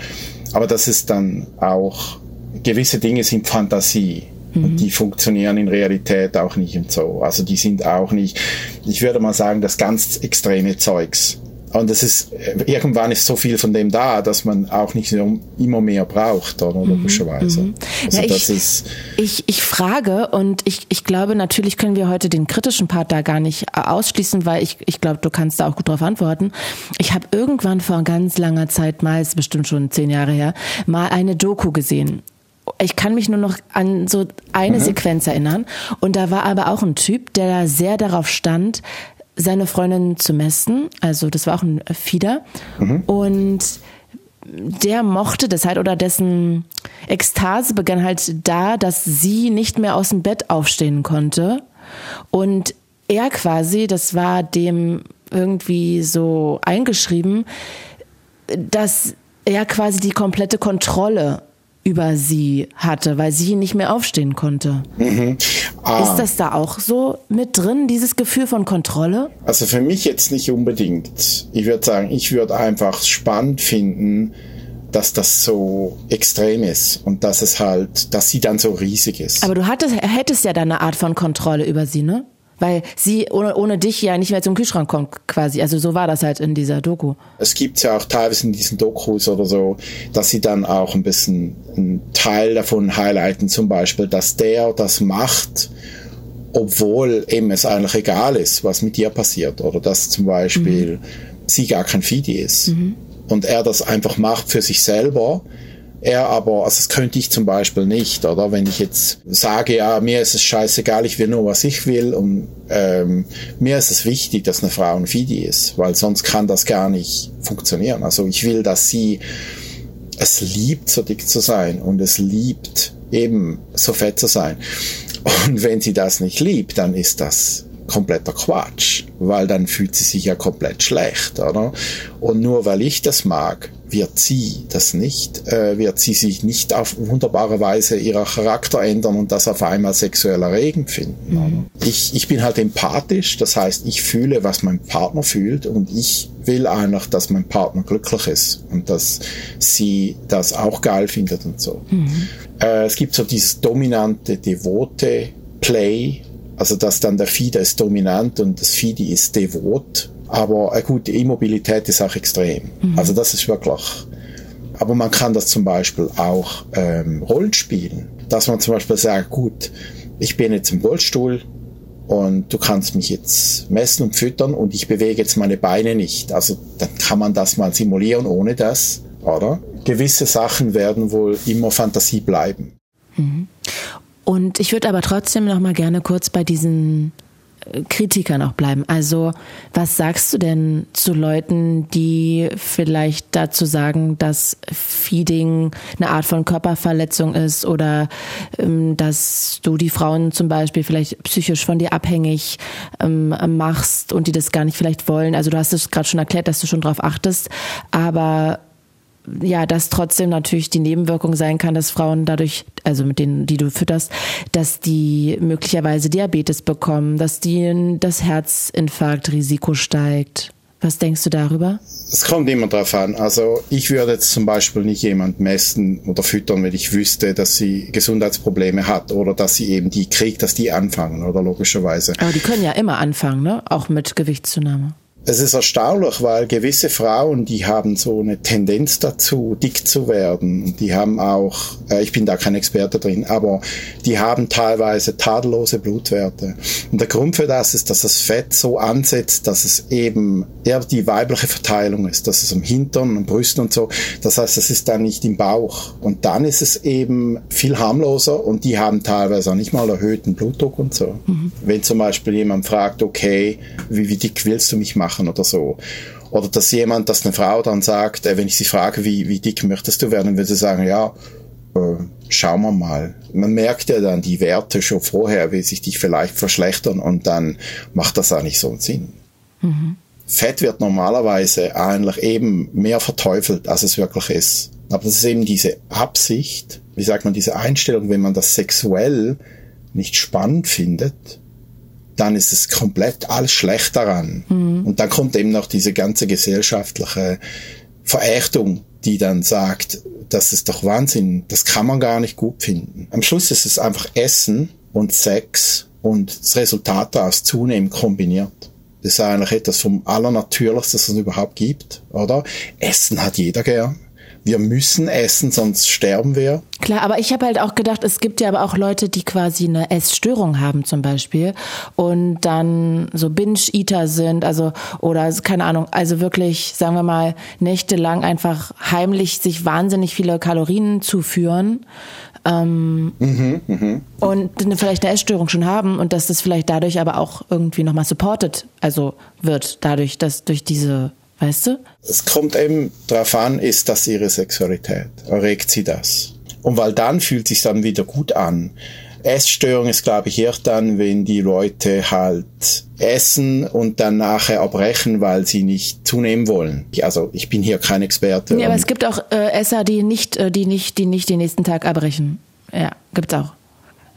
Aber das ist dann auch, gewisse Dinge sind Fantasie. Und mhm. die funktionieren in Realität auch nicht und so. Also die sind auch nicht, ich würde mal sagen, das ganz extreme Zeugs. Und es ist, irgendwann ist so viel von dem da, dass man auch nicht immer mehr braucht, oder, mhm. logischerweise. Mhm. Also ja, das ich, ist ich, ich frage und ich, ich glaube, natürlich können wir heute den kritischen Part da gar nicht ausschließen, weil ich, ich glaube, du kannst da auch gut drauf antworten. Ich habe irgendwann vor ganz langer Zeit mal, ist bestimmt schon zehn Jahre her, mal eine Doku gesehen ich kann mich nur noch an so eine mhm. Sequenz erinnern. Und da war aber auch ein Typ, der sehr darauf stand, seine Freundin zu messen. Also das war auch ein Fieder. Mhm. Und der mochte das halt oder dessen Ekstase begann halt da, dass sie nicht mehr aus dem Bett aufstehen konnte. Und er quasi, das war dem irgendwie so eingeschrieben, dass er quasi die komplette Kontrolle über sie hatte, weil sie nicht mehr aufstehen konnte. Mhm. Ah. Ist das da auch so mit drin, dieses Gefühl von Kontrolle? Also für mich jetzt nicht unbedingt. Ich würde sagen, ich würde einfach spannend finden, dass das so extrem ist und dass es halt, dass sie dann so riesig ist. Aber du hattest, hättest ja da eine Art von Kontrolle über sie, ne? Weil sie ohne, ohne dich ja nicht mehr zum Kühlschrank kommt, quasi. Also so war das halt in dieser Doku. Es gibt ja auch teilweise in diesen Dokus oder so, dass sie dann auch ein bisschen einen Teil davon highlighten, zum Beispiel, dass der das macht, obwohl ihm es eigentlich egal ist, was mit dir passiert. Oder dass zum Beispiel mhm. sie gar kein Fidi ist. Mhm. Und er das einfach macht für sich selber, er aber, also das könnte ich zum Beispiel nicht, oder? Wenn ich jetzt sage, ja, mir ist es scheißegal, ich will nur, was ich will und ähm, mir ist es wichtig, dass eine Frau ein Fidi ist, weil sonst kann das gar nicht funktionieren. Also ich will, dass sie es liebt, so dick zu sein und es liebt, eben so fett zu sein. Und wenn sie das nicht liebt, dann ist das kompletter Quatsch, weil dann fühlt sie sich ja komplett schlecht, oder? Und nur weil ich das mag, wird sie das nicht, äh, wird sie sich nicht auf wunderbare Weise ihrer Charakter ändern und das auf einmal sexuell erregend finden. Mhm. Ich, ich bin halt empathisch, das heißt, ich fühle, was mein Partner fühlt und ich will einfach, dass mein Partner glücklich ist und dass sie das auch geil findet und so. Mhm. Äh, es gibt so dieses dominante, devote Play, also dass dann der Fieder ist dominant und das Fidi ist devot. Aber äh, gut, die Immobilität ist auch extrem. Mhm. Also das ist wirklich. Aber man kann das zum Beispiel auch ähm, Rollenspielen. Dass man zum Beispiel sagt, gut, ich bin jetzt im Rollstuhl und du kannst mich jetzt messen und füttern und ich bewege jetzt meine Beine nicht. Also dann kann man das mal simulieren ohne das, oder? Gewisse Sachen werden wohl immer Fantasie bleiben. Mhm. Und ich würde aber trotzdem noch mal gerne kurz bei diesen Kritikern auch bleiben. Also, was sagst du denn zu Leuten, die vielleicht dazu sagen, dass Feeding eine Art von Körperverletzung ist oder ähm, dass du die Frauen zum Beispiel vielleicht psychisch von dir abhängig ähm, machst und die das gar nicht vielleicht wollen? Also, du hast es gerade schon erklärt, dass du schon drauf achtest, aber ja, dass trotzdem natürlich die Nebenwirkung sein kann, dass Frauen dadurch, also mit denen, die du fütterst, dass die möglicherweise Diabetes bekommen, dass die das Herzinfarktrisiko steigt. Was denkst du darüber? Es kommt immer drauf an. Also ich würde jetzt zum Beispiel nicht jemand messen oder füttern, wenn ich wüsste, dass sie Gesundheitsprobleme hat oder dass sie eben die kriegt, dass die anfangen, oder logischerweise. Aber die können ja immer anfangen, ne? Auch mit Gewichtszunahme. Es ist erstaunlich, weil gewisse Frauen, die haben so eine Tendenz dazu, dick zu werden. Die haben auch, äh, ich bin da kein Experte drin, aber die haben teilweise tadellose Blutwerte. Und der Grund für das ist, dass das Fett so ansetzt, dass es eben eher die weibliche Verteilung ist, dass es am Hintern, am Brüsten und so. Das heißt, es ist dann nicht im Bauch. Und dann ist es eben viel harmloser und die haben teilweise auch nicht mal erhöhten Blutdruck und so. Mhm. Wenn zum Beispiel jemand fragt, okay, wie, wie dick willst du mich machen? Machen oder so. Oder dass jemand, dass eine Frau dann sagt, äh, wenn ich sie frage, wie, wie dick möchtest du werden, würde sie sagen, ja, äh, schauen wir mal. Man merkt ja dann die Werte schon vorher, wie sich die vielleicht verschlechtern und dann macht das auch nicht so einen Sinn. Mhm. Fett wird normalerweise eigentlich eben mehr verteufelt, als es wirklich ist. Aber das ist eben diese Absicht, wie sagt man, diese Einstellung, wenn man das sexuell nicht spannend findet, dann ist es komplett alles schlecht daran. Mhm. Und dann kommt eben noch diese ganze gesellschaftliche Verächtung, die dann sagt, das ist doch Wahnsinn, das kann man gar nicht gut finden. Am Schluss ist es einfach Essen und Sex und das Resultat daraus zunehmend kombiniert. Das ist eigentlich etwas vom Allernatürlichsten, das es überhaupt gibt, oder? Essen hat jeder gern wir müssen essen, sonst sterben wir. Klar, aber ich habe halt auch gedacht, es gibt ja aber auch Leute, die quasi eine Essstörung haben zum Beispiel und dann so Binge-Eater sind, also oder keine Ahnung, also wirklich, sagen wir mal, nächtelang einfach heimlich sich wahnsinnig viele Kalorien zuführen. Ähm, mhm, mh. und vielleicht eine Essstörung schon haben und dass das vielleicht dadurch aber auch irgendwie nochmal supported, also wird dadurch, dass durch diese Weißt du? Es kommt eben darauf an, ist das ihre Sexualität? Erregt sie das? Und weil dann fühlt sich dann wieder gut an. Essstörung ist, glaube ich, erst dann, wenn die Leute halt essen und dann nachher abbrechen, weil sie nicht zunehmen wollen. Also ich bin hier kein Experte. Ja, aber es gibt auch äh, Esser, die nicht, äh, die nicht, die nicht den nächsten Tag abbrechen. Ja, gibt's auch.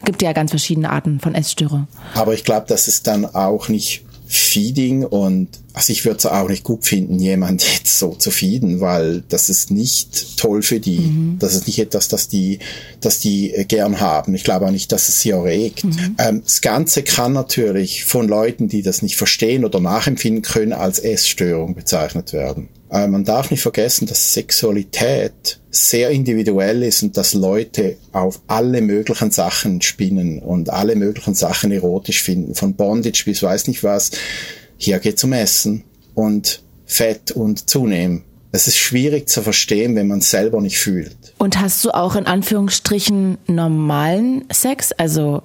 Gibt ja ganz verschiedene Arten von Essstörungen. Aber ich glaube, das ist dann auch nicht Feeding und also ich würde es auch nicht gut finden, jemand jetzt so zu feeden, weil das ist nicht toll für die. Mhm. Das ist nicht etwas, das die, das die gern haben. Ich glaube auch nicht, dass es sie erregt. Mhm. Ähm, das Ganze kann natürlich von Leuten, die das nicht verstehen oder nachempfinden können, als Essstörung bezeichnet werden. Äh, man darf nicht vergessen, dass Sexualität sehr individuell ist und dass Leute auf alle möglichen Sachen spinnen und alle möglichen Sachen erotisch finden, von Bondage bis weiß nicht was. Hier geht's um Essen und Fett und Zunehmen. Es ist schwierig zu verstehen, wenn man es selber nicht fühlt. Und hast du auch in Anführungsstrichen normalen Sex, also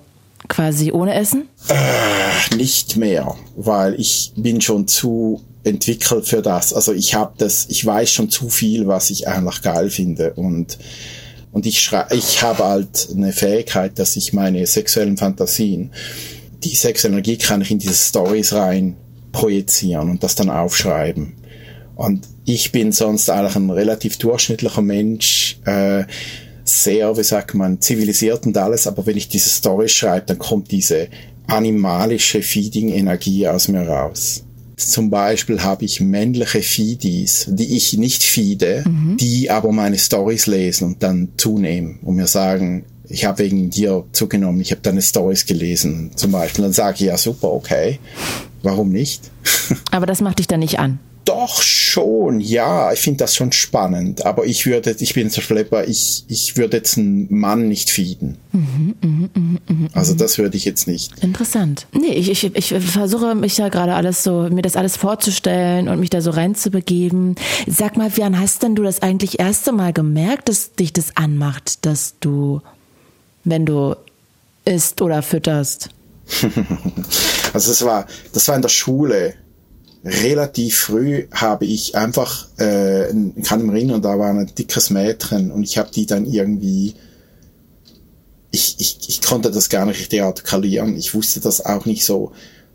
quasi ohne Essen? Äh, nicht mehr, weil ich bin schon zu entwickelt für das. Also ich habe das, ich weiß schon zu viel, was ich eigentlich geil finde und und ich schrei ich habe halt eine Fähigkeit, dass ich meine sexuellen Fantasien, die sexuelle Energie kann ich in diese Stories rein projizieren und das dann aufschreiben. Und ich bin sonst eigentlich ein relativ durchschnittlicher Mensch, äh, sehr, wie sagt man, zivilisiert und alles, aber wenn ich diese Story schreibe, dann kommt diese animalische Feeding-Energie aus mir raus. Zum Beispiel habe ich männliche Feedies, die ich nicht feede, mhm. die aber meine Stories lesen und dann zunehmen und mir sagen, ich habe wegen dir zugenommen, ich habe deine Stories gelesen zum Beispiel. Dann sage ich, ja super, okay, warum nicht? [laughs] aber das macht dich dann nicht an. Doch schon, ja, ich finde das schon spannend. Aber ich würde, ich bin so Schlepper, ich, ich würde jetzt einen Mann nicht fieden. Mhm, mh, mh, mh, also das würde ich jetzt nicht. Interessant. Nee, ich, ich, ich versuche mich ja gerade alles so, mir das alles vorzustellen und mich da so reinzubegeben. Sag mal, wann hast denn du das eigentlich erste Mal gemerkt, dass dich das anmacht, dass du, wenn du isst oder fütterst? [laughs] also das war, das war in der Schule relativ früh habe ich einfach, äh, kann mich erinnern, da war ein dickes Mädchen und ich habe die dann irgendwie, ich, ich, ich konnte das gar nicht richtig artikulieren. Ich wusste das auch nicht so,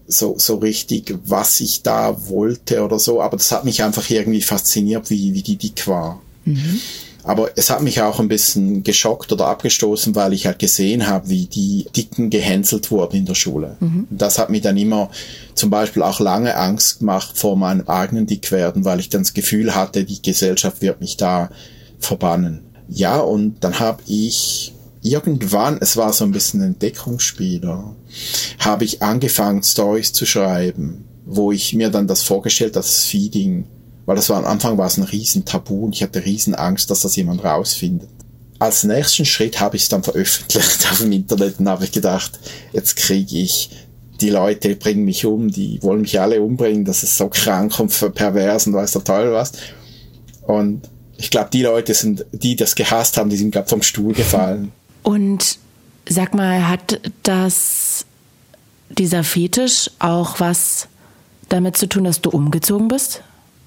so, so richtig, was ich da wollte oder so, aber das hat mich einfach irgendwie fasziniert, wie, wie die dick war. Mhm. Aber es hat mich auch ein bisschen geschockt oder abgestoßen, weil ich halt gesehen habe, wie die Dicken gehänselt wurden in der Schule. Mhm. Das hat mir dann immer zum Beispiel auch lange Angst gemacht vor meinem eigenen Dickwerden, weil ich dann das Gefühl hatte, die Gesellschaft wird mich da verbannen. Ja, und dann habe ich irgendwann, es war so ein bisschen ein Entdeckungsspieler, habe ich angefangen, Stories zu schreiben wo ich mir dann das vorgestellt, das Feeding, weil das war am Anfang war es ein riesen Tabu und ich hatte riesen Angst, dass das jemand rausfindet. Als nächsten Schritt habe ich es dann veröffentlicht [laughs] auf dem Internet und habe gedacht, jetzt kriege ich die Leute bringen mich um, die wollen mich alle umbringen, das ist so krank und pervers und weiß der Teufel was. Und ich glaube, die Leute sind, die das gehasst haben, die sind gerade vom Stuhl gefallen. Und sag mal, hat das dieser Fetisch auch was damit zu tun, dass du umgezogen bist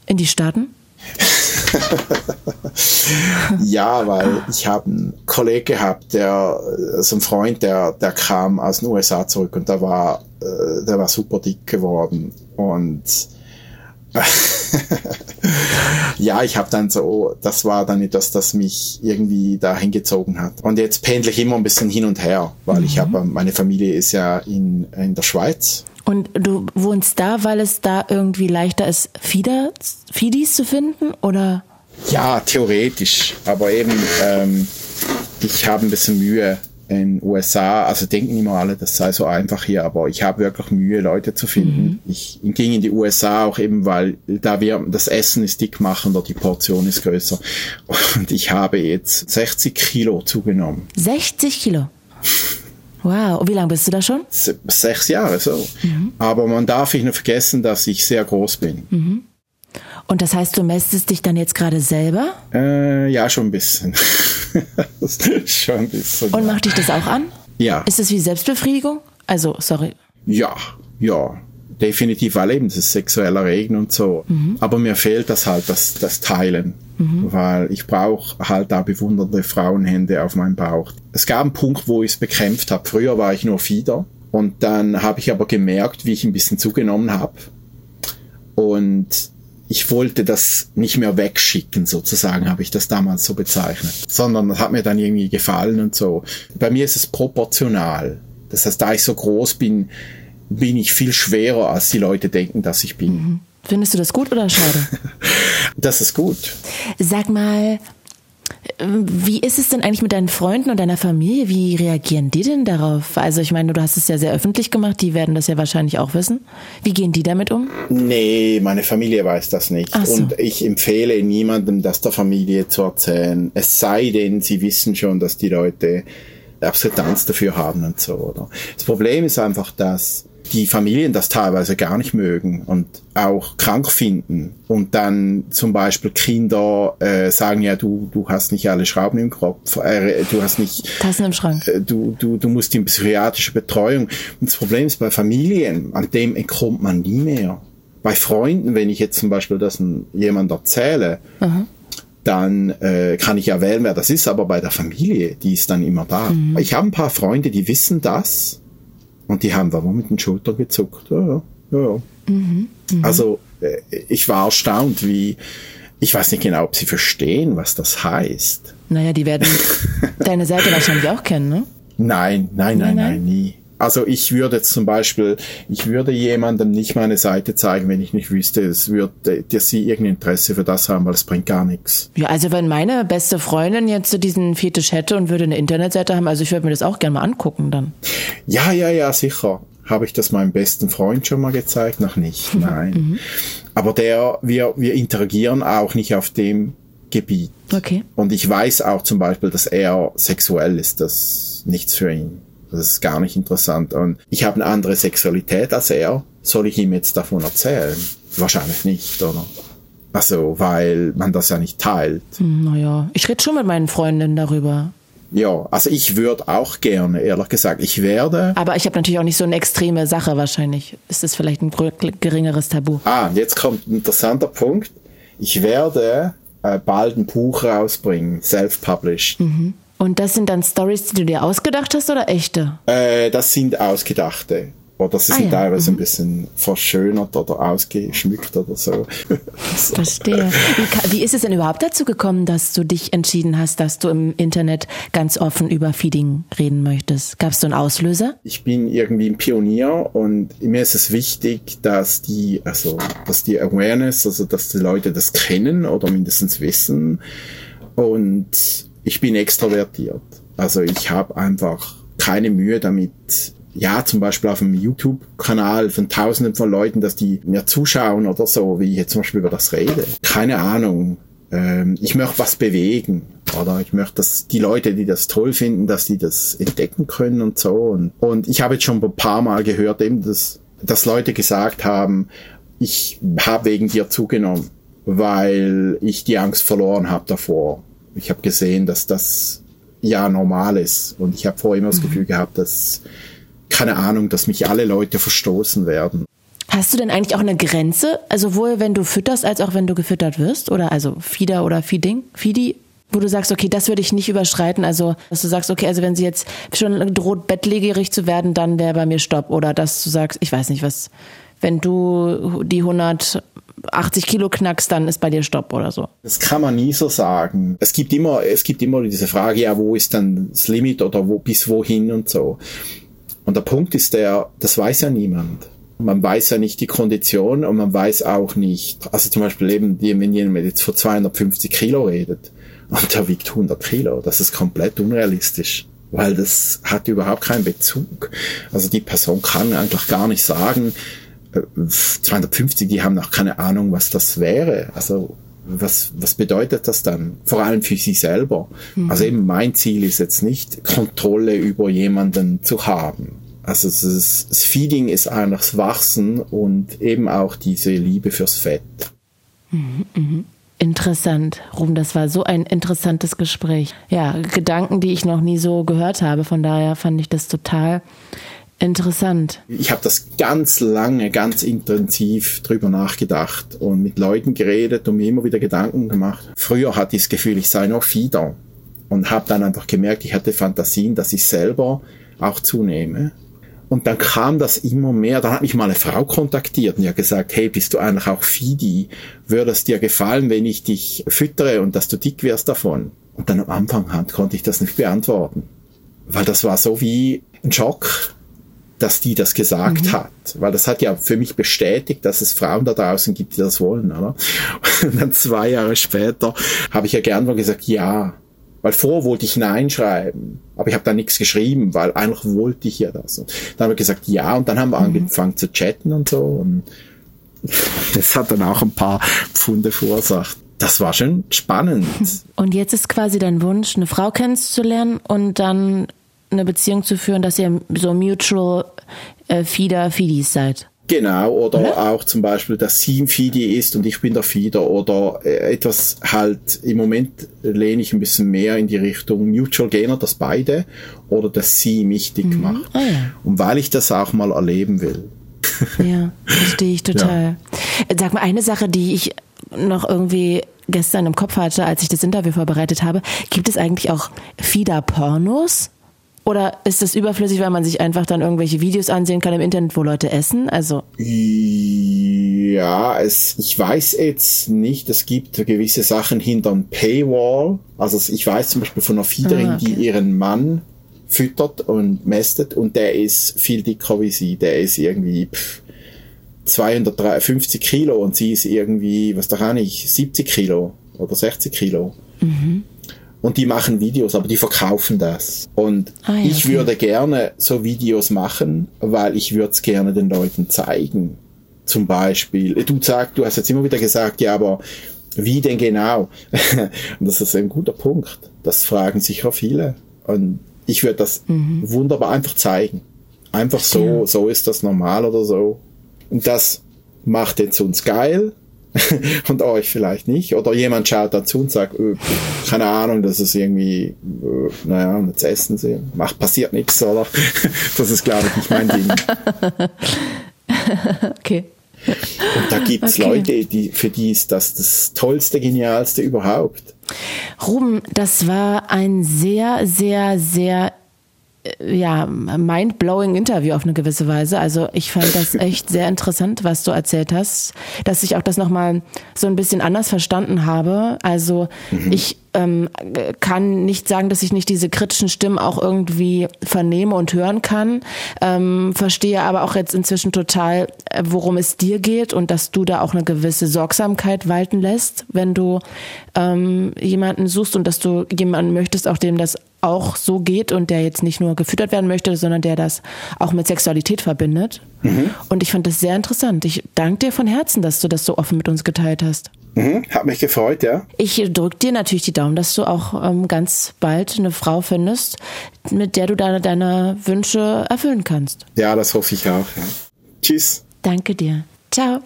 in die Staaten? [laughs] ja, weil ich habe einen Kollegen gehabt, der, so ein Freund, der, der kam aus den USA zurück und der war, äh, der war super dick geworden und [laughs] ja, ich habe dann so, das war dann etwas, das mich irgendwie dahin gezogen hat. Und jetzt pendle ich immer ein bisschen hin und her, weil mhm. ich habe, meine Familie ist ja in, in der Schweiz. Und du wohnst da, weil es da irgendwie leichter ist, Fieder, Fidis zu finden, oder? Ja, theoretisch, aber eben, ähm, ich habe ein bisschen Mühe, in USA, also denken immer alle, das sei so einfach hier, aber ich habe wirklich Mühe, Leute zu finden. Mhm. Ich ging in die USA auch eben, weil da wir, das Essen ist dickmachender, die Portion ist größer. Und ich habe jetzt 60 Kilo zugenommen. 60 Kilo? Wow, und wie lange bist du da schon? Sechs Jahre so. Mhm. Aber man darf nicht vergessen, dass ich sehr groß bin. Mhm. Und das heißt, du messest dich dann jetzt gerade selber? Äh, ja, schon ein bisschen. [laughs] schon ein bisschen. Und macht dich das auch an? Ja. Ist es wie Selbstbefriedigung? Also, sorry. Ja, ja. Definitiv, weil eben das ist sexueller Regen und so. Mhm. Aber mir fehlt das halt, das, das Teilen. Mhm. Weil ich brauche halt da bewundernde Frauenhände auf meinem Bauch. Es gab einen Punkt, wo ich es bekämpft habe. Früher war ich nur Fieder. Und dann habe ich aber gemerkt, wie ich ein bisschen zugenommen habe. Und ich wollte das nicht mehr wegschicken, sozusagen, habe ich das damals so bezeichnet. Sondern das hat mir dann irgendwie gefallen und so. Bei mir ist es proportional. Das heißt, da ich so groß bin, bin ich viel schwerer, als die Leute denken, dass ich bin. Mhm. Findest du das gut oder schade? [laughs] das ist gut. Sag mal, wie ist es denn eigentlich mit deinen Freunden und deiner Familie? Wie reagieren die denn darauf? Also ich meine, du hast es ja sehr öffentlich gemacht, die werden das ja wahrscheinlich auch wissen. Wie gehen die damit um? Nee, meine Familie weiß das nicht. So. Und ich empfehle niemandem, das der Familie zu erzählen. Es sei denn, sie wissen schon, dass die Leute Akzeptanz dafür haben und so, oder? Das Problem ist einfach, dass die Familien das teilweise gar nicht mögen und auch krank finden und dann zum Beispiel Kinder äh, sagen ja du du hast nicht alle Schrauben im Kopf äh, du hast nicht Tassen im Schrank. äh, du du du musst in psychiatrische Betreuung. Und das Problem ist bei Familien an dem entkommt man nie mehr. Bei Freunden wenn ich jetzt zum Beispiel das jemand erzähle Aha. dann äh, kann ich ja wählen, wer das ist, aber bei der Familie, die ist dann immer da. Mhm. Ich habe ein paar Freunde, die wissen das und die haben da mit den Schultern gezuckt. Ja, ja, ja. Mhm, mh. Also äh, ich war erstaunt, wie ich weiß nicht genau, ob sie verstehen, was das heißt. Naja, die werden [laughs] deine Seite wahrscheinlich auch kennen, ne? Nein, nein, nein, nein, nein, nie. Also ich würde jetzt zum Beispiel, ich würde jemandem nicht meine Seite zeigen, wenn ich nicht wüsste, es würde, dass sie irgendein Interesse für das haben, weil es bringt gar nichts. Ja, also wenn meine beste Freundin jetzt so diesen Fetisch hätte und würde eine Internetseite haben, also ich würde mir das auch gerne mal angucken dann. Ja, ja, ja, sicher. Habe ich das meinem besten Freund schon mal gezeigt? Noch nicht, nein. Mhm. Aber der, wir, wir interagieren auch nicht auf dem Gebiet. Okay. Und ich weiß auch zum Beispiel, dass er sexuell ist, das ist nichts für ihn. Das ist gar nicht interessant. Und ich habe eine andere Sexualität als er. Soll ich ihm jetzt davon erzählen? Wahrscheinlich nicht, oder? Also, weil man das ja nicht teilt. Hm, naja, ich rede schon mit meinen Freundinnen darüber. Ja, also ich würde auch gerne, ehrlich gesagt, ich werde. Aber ich habe natürlich auch nicht so eine extreme Sache wahrscheinlich. Ist das vielleicht ein geringeres Tabu? Ah, jetzt kommt ein interessanter Punkt. Ich werde äh, bald ein Buch rausbringen, self-published. Mhm. Und das sind dann Stories, die du dir ausgedacht hast oder echte? Äh, das sind ausgedachte. Oder sie ah, sind ja. teilweise mhm. ein bisschen verschönert oder ausgeschmückt oder so. so. [laughs] Verstehe. Wie, wie, ist es denn überhaupt dazu gekommen, dass du dich entschieden hast, dass du im Internet ganz offen über Feeding reden möchtest? Gab es so einen Auslöser? Ich bin irgendwie ein Pionier und mir ist es wichtig, dass die, also, dass die Awareness, also, dass die Leute das kennen oder mindestens wissen und ich bin extrovertiert. Also ich habe einfach keine Mühe damit, ja, zum Beispiel auf einem YouTube-Kanal von tausenden von Leuten, dass die mir zuschauen oder so, wie ich jetzt zum Beispiel über das rede. Keine Ahnung. Ähm, ich möchte was bewegen. Oder ich möchte, dass die Leute, die das toll finden, dass die das entdecken können und so. Und, und ich habe jetzt schon ein paar Mal gehört, eben, dass, dass Leute gesagt haben, ich habe wegen dir zugenommen, weil ich die Angst verloren habe davor. Ich habe gesehen, dass das ja normal ist. Und ich habe vorher immer das mhm. Gefühl gehabt, dass, keine Ahnung, dass mich alle Leute verstoßen werden. Hast du denn eigentlich auch eine Grenze? Also sowohl wenn du fütterst, als auch wenn du gefüttert wirst? Oder also Fieder oder Feeding? Feedi? Wo du sagst, okay, das würde ich nicht überschreiten. Also, dass du sagst, okay, also wenn sie jetzt schon droht, bettlägerig zu werden, dann wäre bei mir Stopp. Oder dass du sagst, ich weiß nicht, was, wenn du die 180 Kilo knackst, dann ist bei dir Stopp oder so. Das kann man nie so sagen. Es gibt immer, es gibt immer diese Frage, ja, wo ist dann das Limit oder wo, bis wohin und so. Und der Punkt ist der, das weiß ja niemand. Man weiß ja nicht die Kondition und man weiß auch nicht, also zum Beispiel eben, wenn jemand jetzt vor 250 Kilo redet und der wiegt 100 Kilo, das ist komplett unrealistisch, weil das hat überhaupt keinen Bezug. Also die Person kann eigentlich gar nicht sagen, 250, äh, die haben noch keine Ahnung, was das wäre. Also was, was bedeutet das dann? Vor allem für sie selber. Mhm. Also eben mein Ziel ist jetzt nicht, Kontrolle über jemanden zu haben. Also das, das Feeding ist das Wachsen und eben auch diese Liebe fürs Fett. Mhm, mh. Interessant, Ruben, das war so ein interessantes Gespräch. Ja, Gedanken, die ich noch nie so gehört habe. Von daher fand ich das total interessant. Ich habe das ganz lange, ganz intensiv drüber nachgedacht und mit Leuten geredet und mir immer wieder Gedanken gemacht. Früher hatte ich das Gefühl, ich sei noch Fieder und habe dann einfach gemerkt, ich hatte Fantasien, dass ich selber auch zunehme und dann kam das immer mehr. Dann hat mich mal eine Frau kontaktiert und ja gesagt, hey, bist du eigentlich auch Fidi? Würde es dir gefallen, wenn ich dich füttere und dass du dick wirst davon? Und dann am Anfang konnte ich das nicht beantworten. Weil das war so wie ein Schock, dass die das gesagt mhm. hat. Weil das hat ja für mich bestätigt, dass es Frauen da draußen gibt, die das wollen, oder? [laughs] Und dann zwei Jahre später habe ich ja gern mal gesagt, ja, weil vor wollte ich Nein schreiben, aber ich habe da nichts geschrieben, weil eigentlich wollte ich ja das. Und dann habe ich gesagt ja und dann haben wir mhm. angefangen zu chatten und so. Und [laughs] das hat dann auch ein paar Pfunde verursacht. Das war schon spannend. Und jetzt ist quasi dein Wunsch, eine Frau kennenzulernen und dann eine Beziehung zu führen, dass ihr so mutual äh, Feeder Feedies seid. Genau, oder ja. auch zum Beispiel, dass sie ein Fidi ist und ich bin der Fieder oder äh, etwas halt, im Moment lehne ich ein bisschen mehr in die Richtung Mutual Gainer, dass beide oder dass sie mich dick mhm. macht. Ah, ja. Und weil ich das auch mal erleben will. Ja, verstehe ich [laughs] total. Ja. Sag mal, eine Sache, die ich noch irgendwie gestern im Kopf hatte, als ich das Interview vorbereitet habe, gibt es eigentlich auch Fieder-Pornos? Oder ist das überflüssig, weil man sich einfach dann irgendwelche Videos ansehen kann im Internet, wo Leute essen? Also ja, es, ich weiß jetzt nicht. Es gibt gewisse Sachen hinterm Paywall. Also ich weiß zum Beispiel von einer Fiederin, ah, okay. die ihren Mann füttert und mästet und der ist viel dicker wie sie. Der ist irgendwie pff, 250 Kilo und sie ist irgendwie, was da kann ich, 70 Kilo oder 60 Kilo. Mhm und die machen Videos, aber die verkaufen das. Und ah, ja, ich okay. würde gerne so Videos machen, weil ich würde es gerne den Leuten zeigen. Zum Beispiel, du sagst, du hast jetzt immer wieder gesagt, ja, aber wie denn genau? [laughs] und das ist ein guter Punkt. Das fragen sicher viele. Und ich würde das mhm. wunderbar einfach zeigen. Einfach so, so ist das normal oder so. Und das macht jetzt uns geil [laughs] und euch vielleicht nicht. Oder jemand schaut dazu und sagt, öh, keine Ahnung, das ist irgendwie, öh, naja, jetzt essen sie, macht, passiert nichts, oder? [laughs] Das ist, glaube ich, nicht mein Ding. [laughs] okay. Und da gibt's okay. Leute, die, für die ist das das tollste, genialste überhaupt. Ruben, das war ein sehr, sehr, sehr ja, mind-blowing Interview auf eine gewisse Weise. Also ich fand das [laughs] echt sehr interessant, was du erzählt hast, dass ich auch das nochmal so ein bisschen anders verstanden habe. Also mhm. ich ähm, kann nicht sagen, dass ich nicht diese kritischen Stimmen auch irgendwie vernehme und hören kann. Ähm, verstehe aber auch jetzt inzwischen total, äh, worum es dir geht und dass du da auch eine gewisse Sorgsamkeit walten lässt, wenn du ähm, jemanden suchst und dass du jemanden möchtest, auch dem das auch so geht und der jetzt nicht nur gefüttert werden möchte, sondern der das auch mit Sexualität verbindet. Mhm. Und ich fand das sehr interessant. Ich danke dir von Herzen, dass du das so offen mit uns geteilt hast. Mhm, hat mich gefreut, ja. Ich drücke dir natürlich die Daumen, dass du auch ähm, ganz bald eine Frau findest, mit der du deine, deine Wünsche erfüllen kannst. Ja, das hoffe ich auch. Ja. Tschüss. Danke dir. Ciao.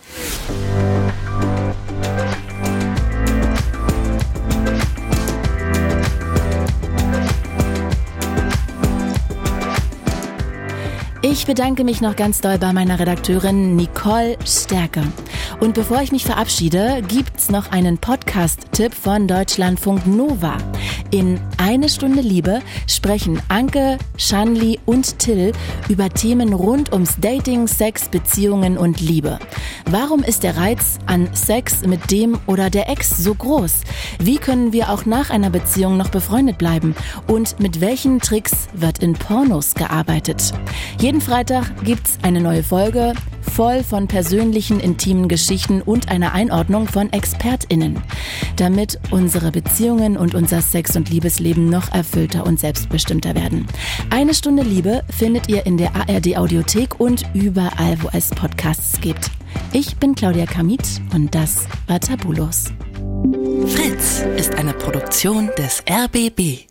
Ich bedanke mich noch ganz doll bei meiner Redakteurin Nicole Stärke. Und bevor ich mich verabschiede, gibt's noch einen Podcast-Tipp von Deutschlandfunk Nova. In Eine Stunde Liebe sprechen Anke, Shanli und Till über Themen rund ums Dating, Sex, Beziehungen und Liebe. Warum ist der Reiz an Sex mit dem oder der Ex so groß? Wie können wir auch nach einer Beziehung noch befreundet bleiben? Und mit welchen Tricks wird in Pornos gearbeitet? Jeden jeden Freitag gibt's eine neue Folge, voll von persönlichen, intimen Geschichten und einer Einordnung von ExpertInnen, damit unsere Beziehungen und unser Sex- und Liebesleben noch erfüllter und selbstbestimmter werden. Eine Stunde Liebe findet ihr in der ARD Audiothek und überall, wo es Podcasts gibt. Ich bin Claudia Kamit und das war Tabulos. Fritz ist eine Produktion des RBB.